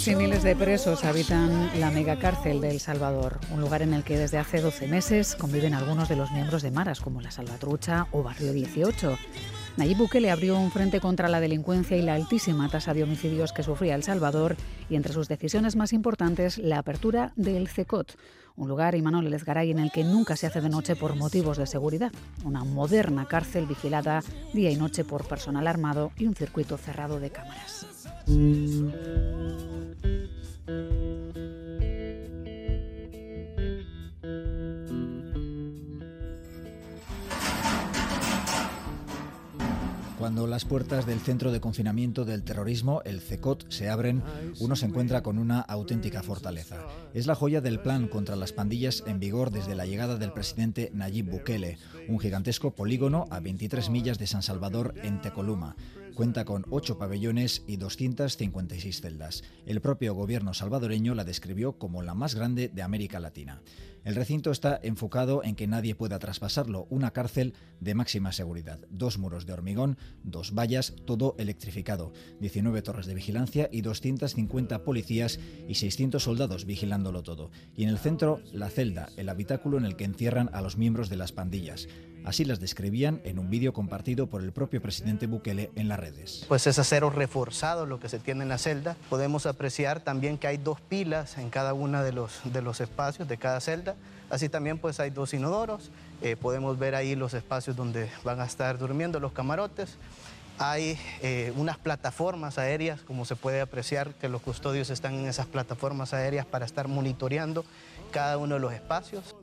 Miles y miles de presos habitan la megacárcel de El Salvador, un lugar en el que desde hace 12 meses conviven algunos de los miembros de Maras, como la Salvatrucha o Barrio 18. Nayib Bukele abrió un frente contra la delincuencia y la altísima tasa de homicidios que sufría El Salvador y entre sus decisiones más importantes la apertura del CECOT, un lugar, Imanol Lezgaray, en el que nunca se hace de noche por motivos de seguridad. Una moderna cárcel vigilada día y noche por personal armado y un circuito cerrado de cámaras. Cuando las puertas del centro de confinamiento del terrorismo, el CECOT, se abren, uno se encuentra con una auténtica fortaleza. Es la joya del plan contra las pandillas en vigor desde la llegada del presidente Nayib Bukele, un gigantesco polígono a 23 millas de San Salvador en Tecoluma. Cuenta con ocho pabellones y 256 celdas. El propio gobierno salvadoreño la describió como la más grande de América Latina. El recinto está enfocado en que nadie pueda traspasarlo, una cárcel de máxima seguridad, dos muros de hormigón, dos vallas, todo electrificado, 19 torres de vigilancia y 250 policías y 600 soldados vigilándolo todo. Y en el centro, la celda, el habitáculo en el que encierran a los miembros de las pandillas. Así las describían en un vídeo compartido por el propio presidente Bukele en las redes. Pues es acero reforzado lo que se tiene en la celda. Podemos apreciar también que hay dos pilas en cada uno de los, de los espacios de cada celda. Así también pues hay dos inodoros. Eh, podemos ver ahí los espacios donde van a estar durmiendo los camarotes. Hay eh, unas plataformas aéreas, como se puede apreciar, que los custodios están en esas plataformas aéreas para estar monitoreando cada uno de los espacios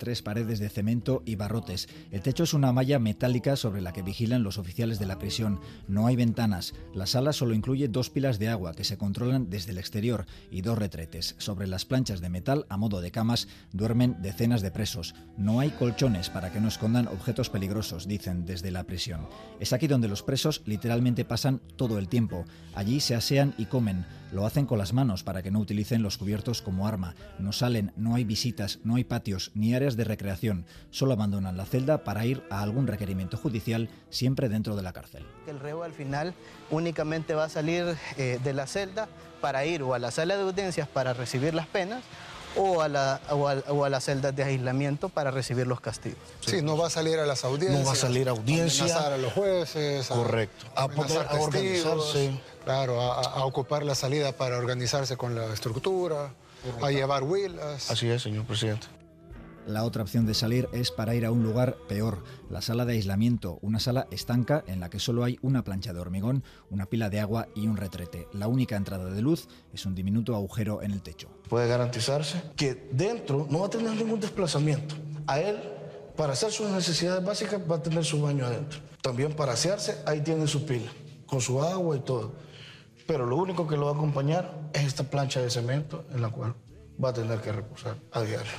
tres paredes de cemento y barrotes. El techo es una malla metálica sobre la que vigilan los oficiales de la prisión. No hay ventanas. La sala solo incluye dos pilas de agua que se controlan desde el exterior y dos retretes. Sobre las planchas de metal, a modo de camas, duermen decenas de presos. No hay colchones para que no escondan objetos peligrosos, dicen desde la prisión. Es aquí donde los presos literalmente pasan todo el tiempo. Allí se asean y comen. Lo hacen con las manos para que no utilicen los cubiertos como arma. No salen, no hay visitas, no hay patios ni áreas de recreación. Solo abandonan la celda para ir a algún requerimiento judicial, siempre dentro de la cárcel. El reo al final únicamente va a salir eh, de la celda para ir o a la sala de audiencias para recibir las penas o a, la, o, a, las celdas de aislamiento para recibir los castigos. Sí, no va a salir a las audiencias. No va a salir a audiencia. A a los jueces. Correcto. A, poder organizarse. Claro, a, ocupar la salida para organizarse con la estructura, a llevar huilas. Así es, señor presidente. La otra opción de salir es para ir a un lugar peor, la sala de aislamiento, una sala estanca en la que solo hay una plancha de hormigón, una pila de agua y un retrete. La única entrada de luz es un diminuto agujero en el techo. Puede garantizarse que dentro no va a tener ningún desplazamiento. A él, para hacer sus necesidades básicas, va a tener su baño adentro. También para asearse, ahí tiene su pila, con su agua y todo. Pero lo único que lo va a acompañar es esta plancha de cemento en la cual va a tener que reposar a diario.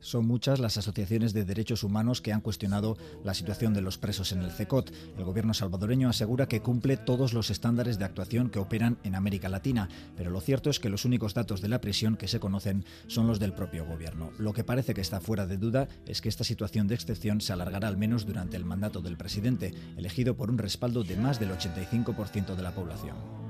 Son muchas las asociaciones de derechos humanos que han cuestionado la situación de los presos en el CECOT. El gobierno salvadoreño asegura que cumple todos los estándares de actuación que operan en América Latina, pero lo cierto es que los únicos datos de la prisión que se conocen son los del propio gobierno. Lo que parece que está fuera de duda es que esta situación de excepción se alargará al menos durante el mandato del presidente, elegido por un respaldo de más del 85% de la población.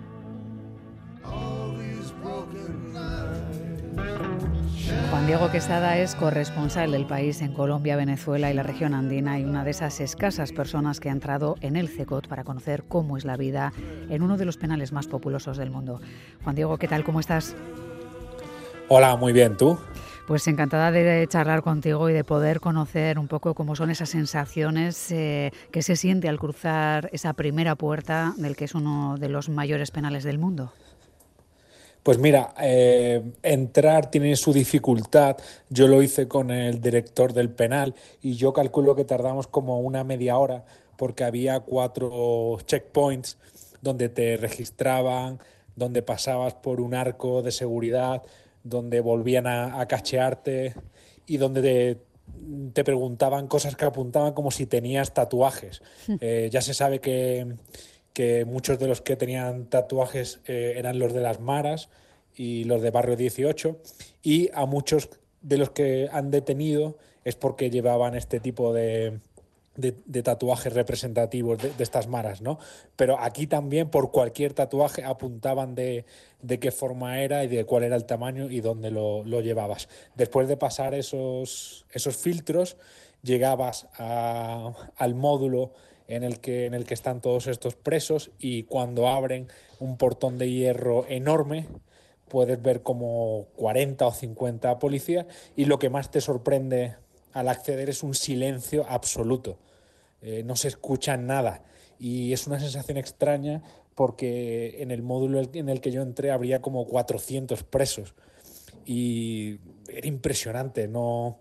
Diego Quesada es corresponsal del país en Colombia, Venezuela y la región andina y una de esas escasas personas que ha entrado en el CECOT para conocer cómo es la vida en uno de los penales más populosos del mundo. Juan Diego, ¿qué tal? ¿Cómo estás? Hola, muy bien, ¿tú? Pues encantada de charlar contigo y de poder conocer un poco cómo son esas sensaciones eh, que se siente al cruzar esa primera puerta del que es uno de los mayores penales del mundo. Pues mira, eh, entrar tiene su dificultad. Yo lo hice con el director del penal y yo calculo que tardamos como una media hora porque había cuatro checkpoints donde te registraban, donde pasabas por un arco de seguridad, donde volvían a, cachearte y donde te, preguntaban cosas que apuntaban como si tenías tatuajes. Eh, ya se sabe que que muchos de los que tenían tatuajes eh, eran los de las Maras y los de Barrio 18, y a muchos de los que han detenido es porque llevaban este tipo de, de, tatuajes representativos de, estas maras, ¿no? Pero aquí también por cualquier tatuaje apuntaban de, qué forma era y de cuál era el tamaño y dónde lo, llevabas. Después de pasar esos, esos filtros, llegabas al módulo en el, que, en el que están todos estos presos y cuando abren un portón de hierro enorme, puedes ver como 40 o 50 policías y lo que más te sorprende al acceder es un silencio absoluto. Eh, no se escucha nada y es una sensación extraña porque en el módulo en el que yo entré habría como 400 presos y era impresionante, no,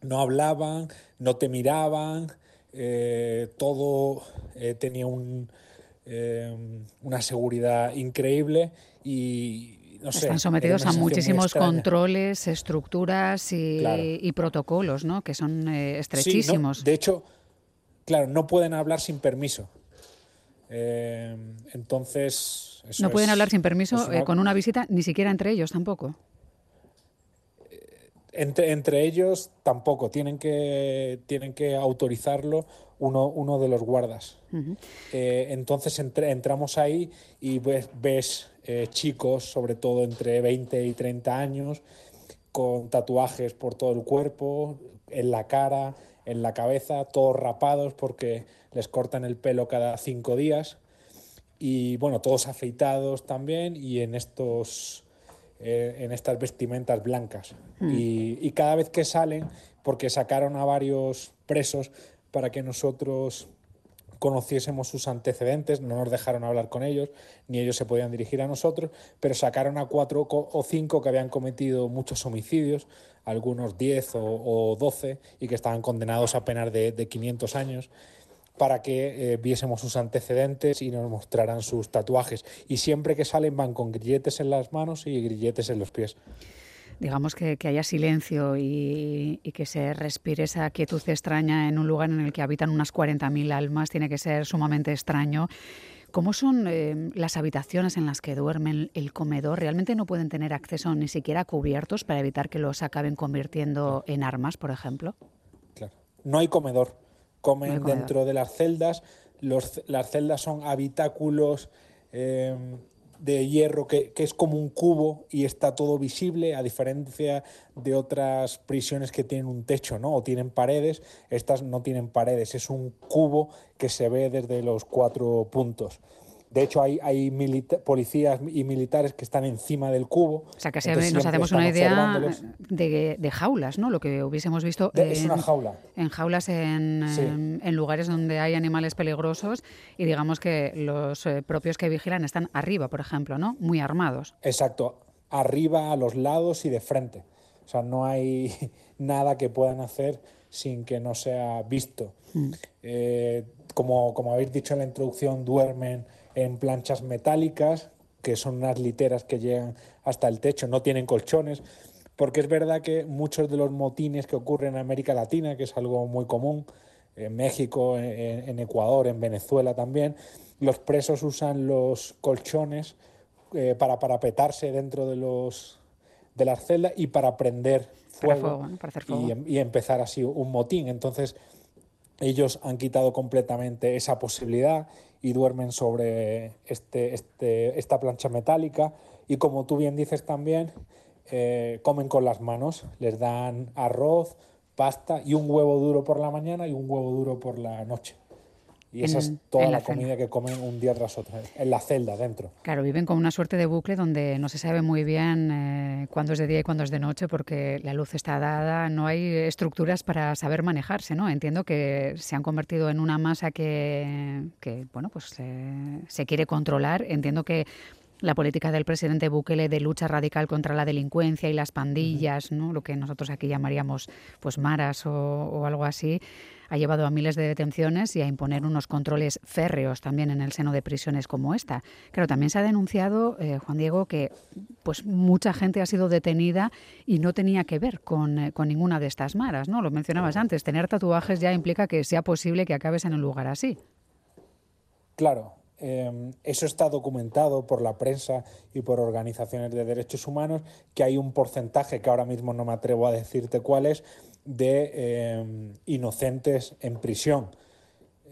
no hablaban, no te miraban, eh, todo eh, tenía un, una seguridad increíble y están sometidos a muchísimos controles, estructuras y, protocolos, ¿no? Que son eh, estrechísimos. de hecho, claro, no pueden hablar sin permiso. Eh, entonces. no pueden hablar sin permiso eh, con una visita, ni siquiera entre ellos tampoco. Entre, entre, ellos tampoco, tienen que, tienen que autorizarlo uno, uno de los guardas. entonces entramos ahí y ves, ves eh, chicos, sobre todo entre 20 y 30 años, con tatuajes por todo el cuerpo, en la cara, en la cabeza, todos rapados porque les cortan el pelo cada cinco días y bueno, todos afeitados también y en estos eh, en estas vestimentas blancas. Hmm. Y, y, cada vez que salen, porque sacaron a varios presos para que nosotros conociésemos sus antecedentes, no nos dejaron hablar con ellos, ni ellos se podían dirigir a nosotros, pero sacaron a cuatro o cinco que habían cometido muchos homicidios, algunos diez o, doce, y que estaban condenados a penas de, de 500 años para que eh, viésemos sus antecedentes y nos mostraran sus tatuajes. Y siempre que salen van con grilletes en las manos y grilletes en los pies digamos que, haya silencio y, que se respire esa quietud extraña en un lugar en el que habitan unas 40.000 almas, tiene que ser sumamente extraño. ¿Cómo son eh, las habitaciones en las que duermen el comedor? ¿Realmente no pueden tener acceso ni siquiera a cubiertos para evitar que los acaben convirtiendo en armas, por ejemplo? Claro. No hay comedor. Comen dentro de las celdas. Los, las celdas son habitáculos eh, de hierro que, es como un cubo y está todo visible, a diferencia de otras prisiones que tienen un techo ¿no? o tienen paredes, estas no tienen paredes, es un cubo que se ve desde los cuatro puntos. De hecho, hay, hay policías y militares que están encima del cubo. O sea, que nos hacemos una idea de, jaulas, ¿no? Lo que hubiésemos visto es una jaula. en jaulas en, lugares donde hay animales peligrosos y digamos que los eh, propios que vigilan están arriba, por ejemplo, ¿no? Muy armados. Exacto, arriba, a los lados y de frente. O sea, no hay nada que puedan hacer sin que no sea visto. Mm. Eh, como, como habéis dicho en la introducción, duermen en planchas metálicas, que son unas literas que llegan hasta el techo, no tienen colchones, porque es verdad que muchos de los motines que ocurren en América Latina, que es algo muy común, en México, en, Ecuador, en Venezuela también, los presos usan los colchones eh, para parapetarse dentro de, los, de las celdas y para prender fuego, Y, y, empezar así un motín. Entonces, ellos han quitado completamente esa posibilidad y duermen sobre este, este, esta plancha metálica y como tú bien dices también, eh, comen con las manos, les dan arroz, pasta y un huevo duro por la mañana y un huevo duro por la noche. Y esa es toda la, comida que comen un día tras otro, en la celda, dentro. Claro, viven con una suerte de bucle donde no se sabe muy bien eh, cuándo es de día y cuándo es de noche porque la luz está dada, no hay estructuras para saber manejarse, ¿no? Entiendo que se han convertido en una masa que, que bueno, pues se quiere controlar. Entiendo que la política del presidente Bukele de lucha radical contra la delincuencia y las pandillas, ¿no? lo que nosotros aquí llamaríamos pues maras o, algo así, ha llevado a miles de detenciones y a imponer unos controles férreos también en el seno de prisiones como esta. Claro, también se ha denunciado, eh, Juan Diego, que pues mucha gente ha sido detenida y no tenía que ver con, eh, con ninguna de estas maras, ¿no? Lo mencionabas antes, tener tatuajes ya implica que sea posible que acabes en un lugar así. Claro, Em, eso está documentado por la prensa y por organizaciones de derechos humanos, que hay un porcentaje, que ahora mismo no me atrevo a decirte cuál es, de em, inocentes en prisión.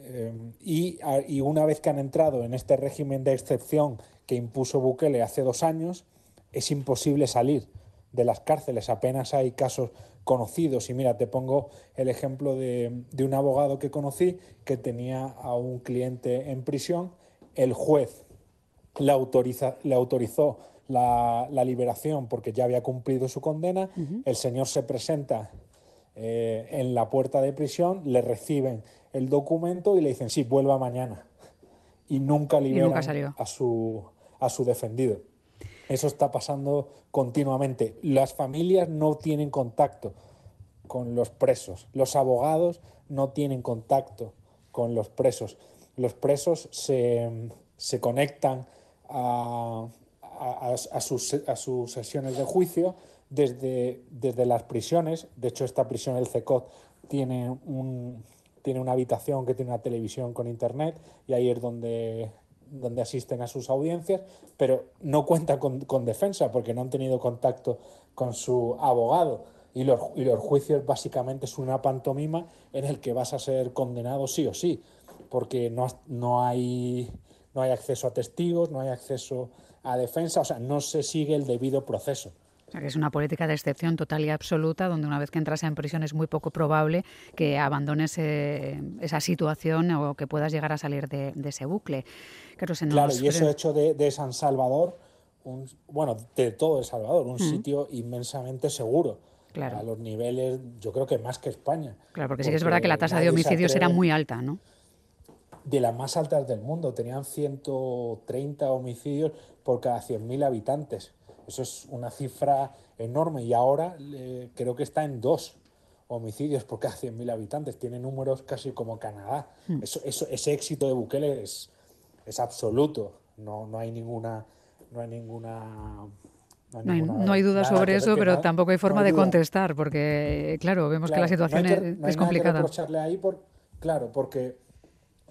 Eh, y, y, una vez que han entrado en este régimen de excepción que impuso Bukele hace dos años, es imposible salir de las cárceles. Apenas hay casos conocidos. Y mira, te pongo el ejemplo de, de un abogado que conocí que tenía a un cliente en prisión. El juez le, autoriza, le autorizó la, la, liberación porque ya había cumplido su condena. Uh -huh. El señor se presenta eh, en la puerta de prisión, le reciben el documento y le dicen, sí, vuelva mañana. Y nunca liberan y nunca a, su, a su defendido. Eso está pasando continuamente. Las familias no tienen contacto con los presos. Los abogados no tienen contacto con los presos. Los presos se, se conectan a, a, sus, a, sus, sesiones de juicio desde, desde, las prisiones. De hecho, esta prisión, el CECOT, tiene, un, tiene una habitación que tiene una televisión con internet y ahí es donde, donde asisten a sus audiencias, pero no cuenta con, con defensa porque no han tenido contacto con su abogado. Y los, y los, juicios básicamente es una pantomima en el que vas a ser condenado sí o sí, porque no, no, hay, no hay acceso a testigos, no hay acceso a defensa, o sea, no se sigue el debido proceso. O sea, que es una política de excepción total y absoluta, donde una vez que entras en prisión es muy poco probable que abandones eh, esa situación o que puedas llegar a salir de, de ese bucle. Claro, se nos... claro y eso hecho de, de San Salvador, un, bueno, de todo El Salvador, un sitio inmensamente seguro. Claro. A los niveles, yo creo que más que España. Claro, porque, porque sí que es verdad que la tasa de homicidios era muy alta, ¿no? De las más altas del mundo. Tenían 130 homicidios por cada 100.000 habitantes. Eso es una cifra enorme y ahora eh, creo que está en dos homicidios por cada 100.000 habitantes. Tiene números casi como Canadá. Hmm. Eso, eso, ese éxito de Bukele es, es absoluto. No, no hay ninguna... No hay ninguna no hay, no hay duda sobre eso, pero tampoco hay forma no hay de contestar, porque, claro, vemos claro, que la situación que, es, es complicada. Que ahí por, claro, porque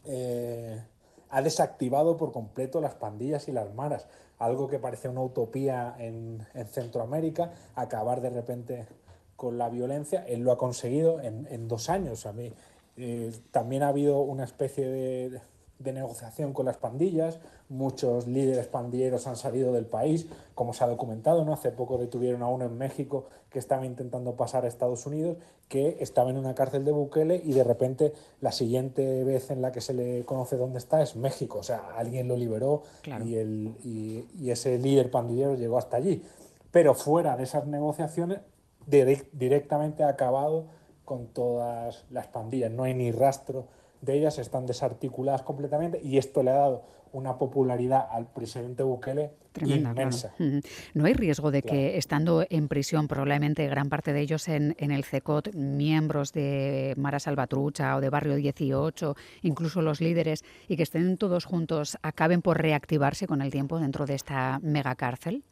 eh, ha desactivado por completo las pandillas y las maras, algo que parece una utopía en, en Centroamérica, acabar de repente con la violencia. Él lo ha conseguido en, en dos años. A mí eh, también ha habido una especie de de negociación con las pandillas, muchos líderes pandilleros han salido del país, como se ha documentado, ¿no? Hace poco detuvieron a uno en México que estaba intentando pasar a Estados Unidos, que estaba en una cárcel de Bukele y de repente la siguiente vez en la que se le conoce dónde está es México, o sea, alguien lo liberó claro. y, el, y, y, ese líder pandillero llegó hasta allí. Pero fuera de esas negociaciones, directamente ha acabado con todas las pandillas, no hay ni rastro de ellas están desarticuladas completamente y esto le ha dado una popularidad al presidente Bukele Tremenda, inmensa. Claro. No hay riesgo de claro. que estando en prisión, probablemente gran parte de ellos en, en, el CECOT, miembros de Mara Salvatrucha o de Barrio 18, incluso los líderes, y que estén todos juntos, acaben por reactivarse con el tiempo dentro de esta megacárcel?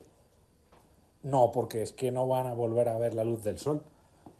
No, porque es que no van a volver a ver la luz del sol.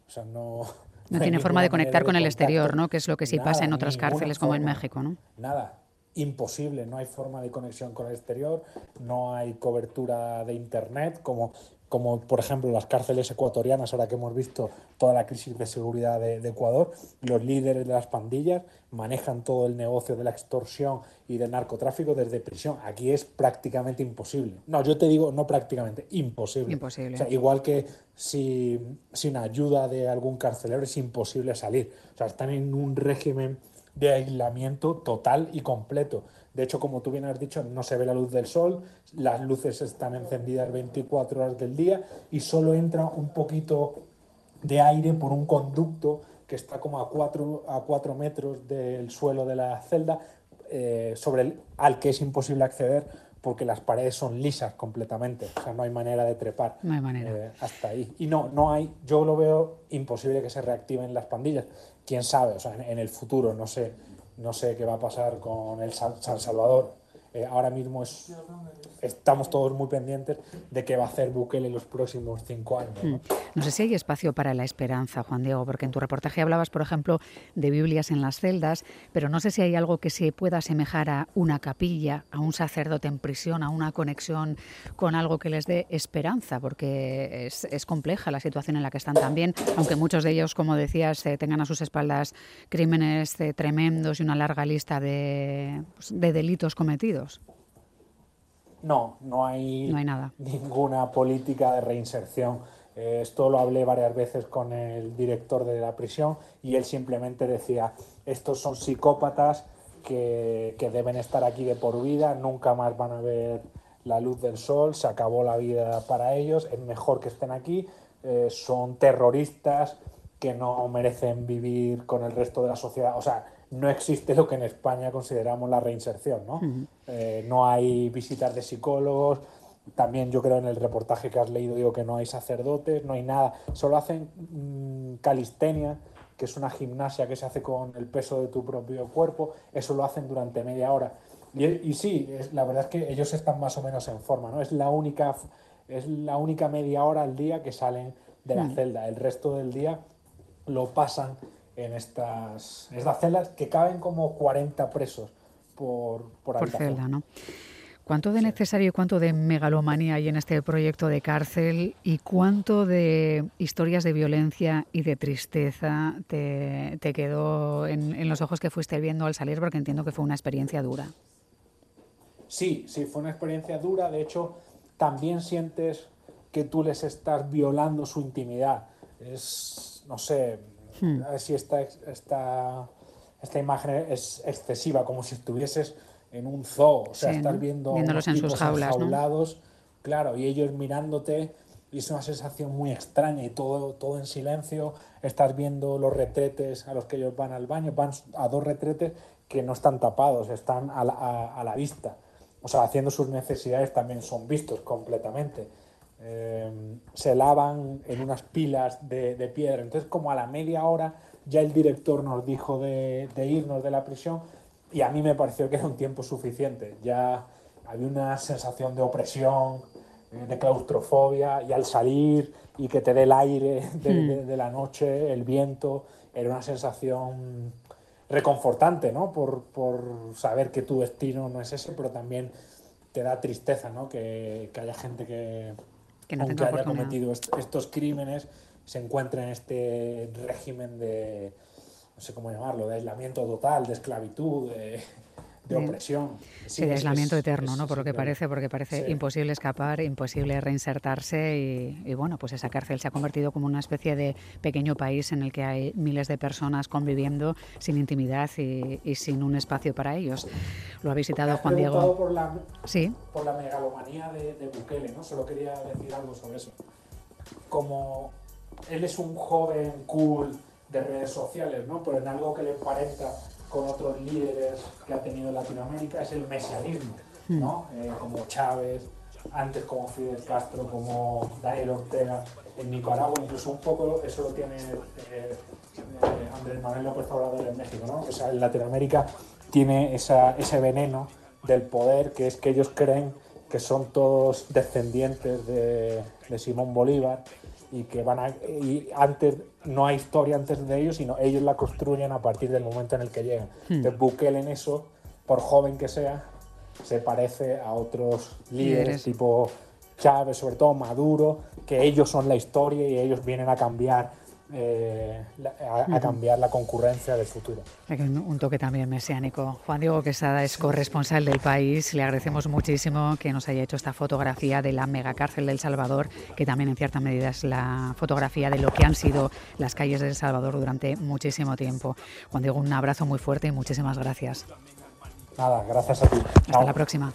O sea, no, no tiene forma de conectar de con el exterior, ¿no? Que es lo que sí nada, pasa en otras cárceles como en México, ¿no? Nada, imposible, no hay forma de conexión con el exterior, no hay cobertura de internet, como, como por ejemplo las cárceles ecuatorianas, ahora que hemos visto toda la crisis de seguridad de, de Ecuador, los líderes de las pandillas manejan todo el negocio de la extorsión y del narcotráfico desde prisión. Aquí es prácticamente imposible. No, yo te digo, no prácticamente, imposible. Imposible. O sea, igual que si, sin ayuda de algún carcelero es imposible salir. O sea, están en un régimen de aislamiento total y completo. De hecho, como tú bien has dicho, no se ve la luz del sol, las luces están encendidas 24 horas del día y solo entra un poquito de aire por un conducto que está como a 4 a cuatro metros del suelo de la celda, eh, sobre el, al que es imposible acceder porque las paredes son lisas completamente, o sea, no hay manera de trepar no hay manera. Eh, hasta ahí. Y no, no hay, yo lo veo imposible que se reactiven las pandillas. Quién sabe, o sea, en, en el futuro, no sé, no sé qué va a pasar con el San, Salvador. Eh, ahora mismo es, estamos todos muy pendientes de qué va a hacer Bukele en los próximos cinco años. ¿no? Mm. sé si hay espacio para la esperanza, Juan Diego, porque en tu reportaje hablabas, por ejemplo, de Biblias en las celdas, pero no sé si hay algo que se pueda asemejar a una capilla, a un sacerdote en prisión, a una conexión con algo que les dé esperanza, porque es, compleja la situación en la que están también, aunque muchos de ellos, como decías, eh, tengan a sus espaldas crímenes eh, tremendos y una larga lista de, pues, de delitos cometidos. No, no hay, no hay nada. ninguna política de reinserción. Eh, esto lo hablé varias veces con el director de la prisión y él simplemente decía, estos son psicópatas que, que, deben estar aquí de por vida, nunca más van a ver la luz del sol, se acabó la vida para ellos, es mejor que estén aquí, eh, son terroristas que no merecen vivir con el resto de la sociedad. O sea, no existe lo que en España consideramos la reinserción, ¿no? Eh, no hay visitas de psicólogos, también yo creo en el reportaje que has leído digo que no hay sacerdotes, no hay nada, solo hacen mm, calistenia, que es una gimnasia que se hace con el peso de tu propio cuerpo, eso lo hacen durante media hora. Y, y sí, es, la verdad es que ellos están más o menos en forma, ¿no? Es la única, es la única media hora al día que salen de la celda, el resto del día lo pasan en estas, estas celdas que caben como 40 presos por, por, por celda, ¿no? ¿Cuánto de necesario y cuánto de megalomanía hay en este proyecto de cárcel y cuánto de historias de violencia y de tristeza te, te quedó en, en, los ojos que fuiste viendo al salir? Porque entiendo que fue una experiencia dura. Sí, sí, fue una experiencia dura. De hecho, también sientes que tú les estás violando su intimidad. Es, no sé, Hmm. A ver si esta, esta, esta imagen es excesiva, como si estuvieses en un zoo, o sea, sí, estar viendo viéndolos en sus jaulas, claro, y ellos mirándote, y es una sensación muy extraña, y todo, todo en silencio, estás viendo los retretes a los que ellos van al baño, van a dos retretes que no están tapados, están a la, a, a la vista, o sea, haciendo sus necesidades también son vistos completamente. Eh, se lavan en unas pilas de, de, piedra. Entonces, como a la media hora, ya el director nos dijo de, de, irnos de la prisión y a mí me pareció que era un tiempo suficiente. Ya había una sensación de opresión, eh, de claustrofobia, y al salir y que te dé el aire de, de la noche, el viento, era una sensación reconfortante, ¿no? Por, por, saber que tu destino no es ese, pero también te da tristeza, ¿no? Que, que haya gente que, que no aunque haya cometido est estos crímenes, se encuentra en este régimen de, no sé cómo llamarlo, de aislamiento total, de esclavitud, de, de opresión. Sí, sí de aislamiento es, eterno, es, ¿no? Por lo que parece, porque parece sí. imposible escapar, imposible reinsertarse y, y, bueno, pues esa cárcel se ha convertido como una especie de pequeño país en el que hay miles de personas conviviendo sin intimidad y, y sin un espacio para ellos. Lo ha visitado Juan Diego. Por la, sí. por la megalomanía de, de Bukele, ¿no? Solo quería decir algo sobre eso. Como él es un joven cool de redes sociales, ¿no? Pero en algo que le emparenta con otros líderes que ha tenido Latinoamérica es el mesianismo, ¿no? Eh, como Chávez, antes como Fidel Castro, como Daniel Ortega, en Nicaragua, incluso un poco eso lo tiene eh, eh, Andrés Manuel López Obrador en México, ¿no? O sea, en Latinoamérica tiene esa, ese veneno del poder que es que ellos creen que son todos descendientes de, de Simón Bolívar y que van a y antes no hay historia antes de ellos sino ellos la construyen a partir del momento en el que llegan Hmm. entonces Bukele en eso por joven que sea se parece a otros líderes, Líderes. tipo Chávez sobre todo Maduro que ellos son la historia y ellos vienen a cambiar eh, a, a cambiar la concurrencia del futuro Un toque también mesiánico. Juan Diego Quesada es corresponsal del país. Le agradecemos muchísimo que nos haya hecho esta fotografía de la megacárcel del Salvador, que también en cierta medida es la fotografía de lo que han sido las calles de El Salvador durante muchísimo tiempo. Juan Diego, un abrazo muy fuerte y muchísimas gracias. nada gracias a ti Hasta Chao. la próxima.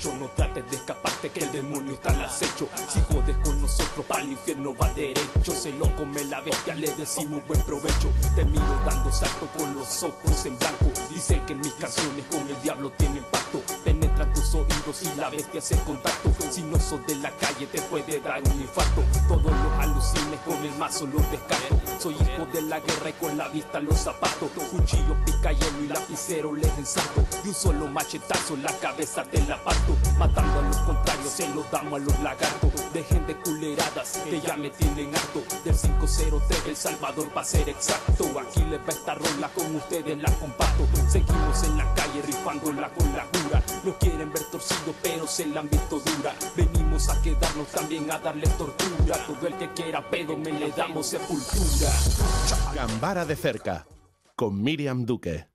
Pecho. No trates de escaparte, que el demonio está al acecho. Si jodes con nosotros, para el infierno va derecho. Se lo come la bestia, le decimos buen provecho. Te miro dando salto con los ojos en blanco. Dice que mis canciones con el diablo tienen pacto. Tus oídos y la bestia hace contacto. Si no sos de la calle te puede dar un infarto. Todos los alucines con el mazo los descarto. Soy hijo de la guerra y con la vista los zapatos. Cuchillo, pica hielo y lapicero les ensato. De un solo machetazo la cabeza te la parto. Matando a los contrarios se los damos a los lagartos. Dejen de culeradas que ya me tienen harto. Del 503 El Salvador va a ser exacto. Aquí les va esta rola con ustedes la comparto. Seguimos en la calle rifándola con la cura. Quieren ver torcido pero se la han visto dura. Venimos a quedarnos también a darle tortura. Todo el que quiera pedo me le damos sepultura. Gambara de cerca con Miriam Duque.